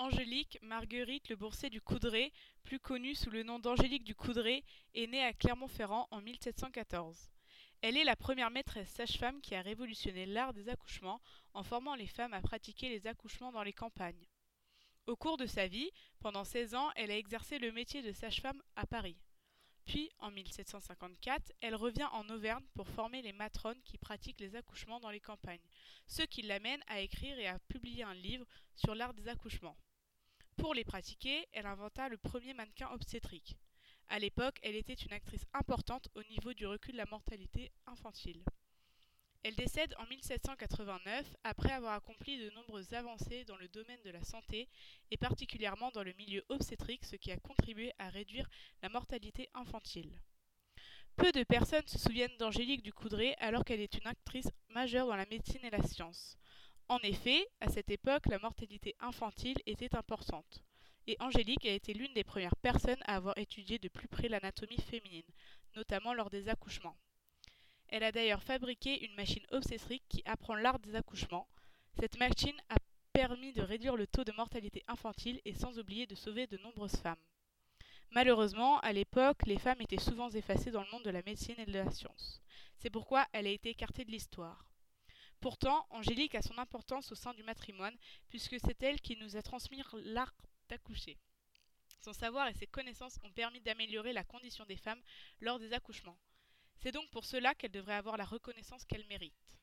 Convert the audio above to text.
Angélique Marguerite Le Bourset du Coudray, plus connue sous le nom d'Angélique du Coudray, est née à Clermont-Ferrand en 1714. Elle est la première maîtresse sage-femme qui a révolutionné l'art des accouchements en formant les femmes à pratiquer les accouchements dans les campagnes. Au cours de sa vie, pendant 16 ans, elle a exercé le métier de sage-femme à Paris. Puis, en 1754, elle revient en Auvergne pour former les matrones qui pratiquent les accouchements dans les campagnes, ce qui l'amène à écrire et à publier un livre sur l'art des accouchements. Pour les pratiquer, elle inventa le premier mannequin obstétrique. À l'époque, elle était une actrice importante au niveau du recul de la mortalité infantile. Elle décède en 1789 après avoir accompli de nombreuses avancées dans le domaine de la santé et particulièrement dans le milieu obstétrique, ce qui a contribué à réduire la mortalité infantile. Peu de personnes se souviennent d'Angélique du Coudray alors qu'elle est une actrice majeure dans la médecine et la science. En effet, à cette époque, la mortalité infantile était importante. Et Angélique a été l'une des premières personnes à avoir étudié de plus près l'anatomie féminine, notamment lors des accouchements. Elle a d'ailleurs fabriqué une machine obstétrique qui apprend l'art des accouchements. Cette machine a permis de réduire le taux de mortalité infantile et sans oublier de sauver de nombreuses femmes. Malheureusement, à l'époque, les femmes étaient souvent effacées dans le monde de la médecine et de la science. C'est pourquoi elle a été écartée de l'histoire. Pourtant, Angélique a son importance au sein du matrimoine, puisque c'est elle qui nous a transmis l'art d'accoucher. Son savoir et ses connaissances ont permis d'améliorer la condition des femmes lors des accouchements. C'est donc pour cela qu'elle devrait avoir la reconnaissance qu'elle mérite.